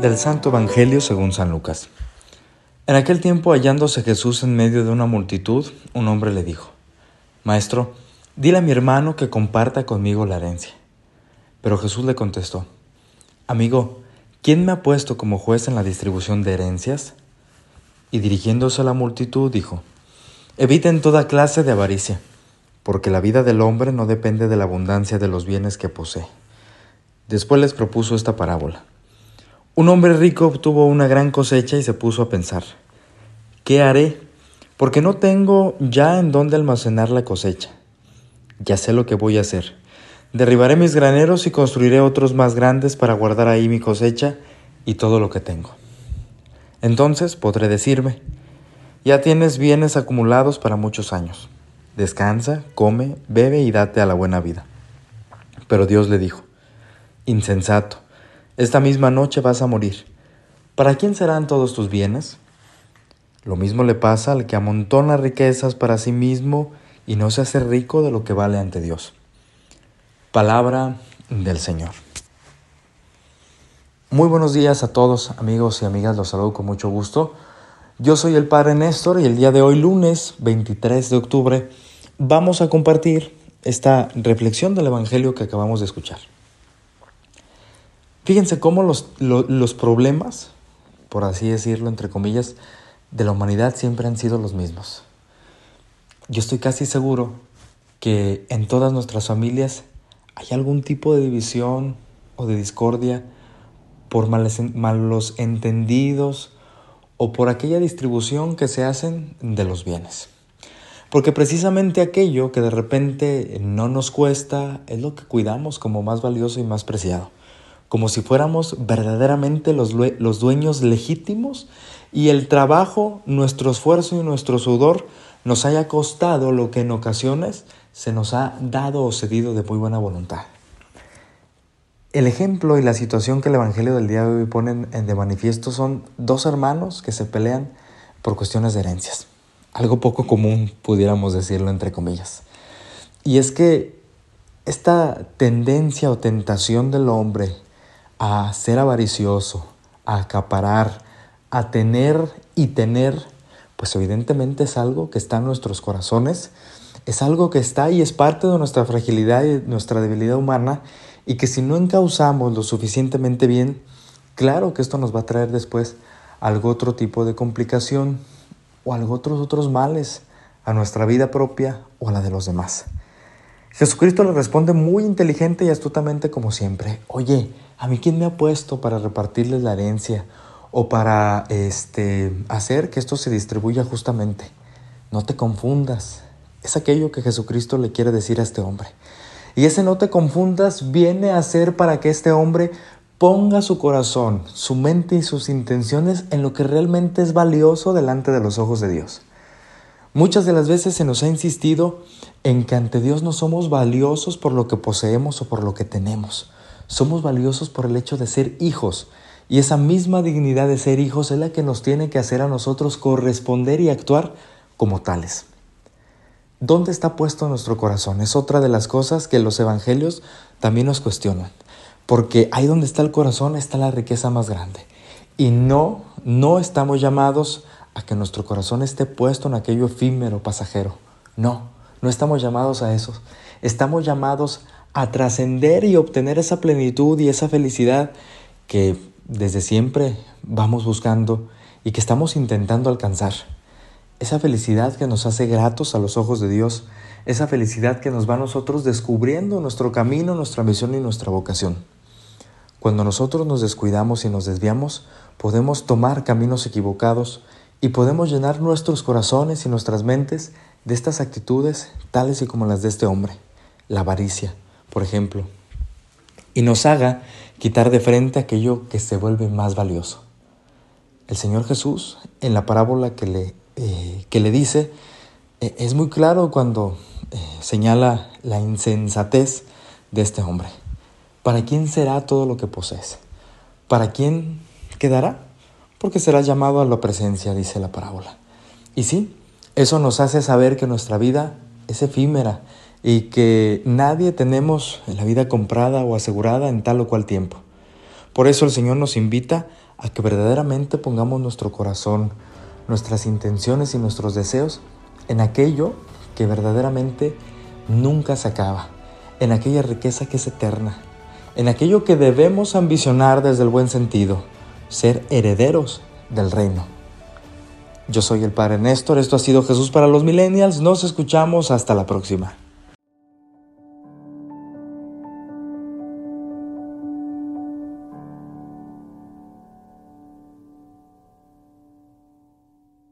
Del Santo Evangelio según San Lucas. En aquel tiempo, hallándose Jesús en medio de una multitud, un hombre le dijo, Maestro, dile a mi hermano que comparta conmigo la herencia. Pero Jesús le contestó, Amigo, ¿quién me ha puesto como juez en la distribución de herencias? Y dirigiéndose a la multitud, dijo, Eviten toda clase de avaricia, porque la vida del hombre no depende de la abundancia de los bienes que posee. Después les propuso esta parábola. Un hombre rico obtuvo una gran cosecha y se puso a pensar, ¿qué haré? Porque no tengo ya en dónde almacenar la cosecha. Ya sé lo que voy a hacer. Derribaré mis graneros y construiré otros más grandes para guardar ahí mi cosecha y todo lo que tengo. Entonces podré decirme, ya tienes bienes acumulados para muchos años. Descansa, come, bebe y date a la buena vida. Pero Dios le dijo, insensato, esta misma noche vas a morir. ¿Para quién serán todos tus bienes? Lo mismo le pasa al que amontona riquezas para sí mismo y no se hace rico de lo que vale ante Dios. Palabra del Señor. Muy buenos días a todos amigos y amigas, los saludo con mucho gusto. Yo soy el Padre Néstor y el día de hoy, lunes 23 de octubre, vamos a compartir esta reflexión del Evangelio que acabamos de escuchar. Fíjense cómo los, los, problemas, por así decirlo, entre comillas, de la humanidad siempre han sido los mismos. Yo estoy casi seguro que en todas nuestras familias hay algún tipo de división o de discordia por malos entendidos o por aquella distribución que se hacen de los bienes. Porque precisamente aquello que de repente no nos cuesta es lo que cuidamos como más valioso y más preciado como si fuéramos verdaderamente los, los dueños legítimos y el trabajo, nuestro esfuerzo y nuestro sudor nos haya costado lo que en ocasiones se nos ha dado o cedido de muy buena voluntad. El ejemplo y la situación que el Evangelio del día de hoy ponen de manifiesto son dos hermanos que se pelean por cuestiones de herencias. Algo poco común, pudiéramos decirlo entre comillas. Y es que esta tendencia o tentación del hombre a ser avaricioso, a acaparar, a tener y tener, pues evidentemente es algo que está en nuestros corazones, es algo que está y es parte de nuestra fragilidad y nuestra debilidad humana y que si no encauzamos lo suficientemente bien, claro que esto nos va a traer después algo otro tipo de complicación o algo otros otros males a nuestra vida propia o a la de los demás. Jesucristo le responde muy inteligente y astutamente como siempre, oye, ¿a mí quién me ha puesto para repartirles la herencia o para este, hacer que esto se distribuya justamente? No te confundas. Es aquello que Jesucristo le quiere decir a este hombre. Y ese no te confundas viene a ser para que este hombre ponga su corazón, su mente y sus intenciones en lo que realmente es valioso delante de los ojos de Dios. Muchas de las veces se nos ha insistido en que ante Dios no somos valiosos por lo que poseemos o por lo que tenemos. Somos valiosos por el hecho de ser hijos. Y esa misma dignidad de ser hijos es la que nos tiene que hacer a nosotros corresponder y actuar como tales. ¿Dónde está puesto nuestro corazón? Es otra de las cosas que los evangelios también nos cuestionan. Porque ahí donde está el corazón está la riqueza más grande. Y no, no estamos llamados a que nuestro corazón esté puesto en aquello efímero, pasajero. No, no estamos llamados a eso. Estamos llamados a trascender y obtener esa plenitud y esa felicidad que desde siempre vamos buscando y que estamos intentando alcanzar. Esa felicidad que nos hace gratos a los ojos de Dios, esa felicidad que nos va a nosotros descubriendo nuestro camino, nuestra misión y nuestra vocación. Cuando nosotros nos descuidamos y nos desviamos, podemos tomar caminos equivocados y podemos llenar nuestros corazones y nuestras mentes de estas actitudes tales y como las de este hombre, la avaricia, por ejemplo, y nos haga quitar de frente aquello que se vuelve más valioso. El Señor Jesús, en la parábola que le, eh, que le dice, eh, es muy claro cuando eh, señala la insensatez de este hombre. ¿Para quién será todo lo que posees? ¿Para quién quedará? porque serás llamado a la presencia, dice la parábola. Y sí, eso nos hace saber que nuestra vida es efímera, y que nadie tenemos en la vida comprada o asegurada en tal o cual tiempo. Por eso el Señor nos invita a que verdaderamente pongamos nuestro corazón, nuestras intenciones y nuestros deseos en aquello que verdaderamente nunca se acaba, en aquella riqueza que es eterna, en aquello que debemos ambicionar desde el buen sentido, ser herederos del reino. Yo soy el Padre Néstor, esto ha sido Jesús para los Millennials, nos escuchamos hasta la próxima.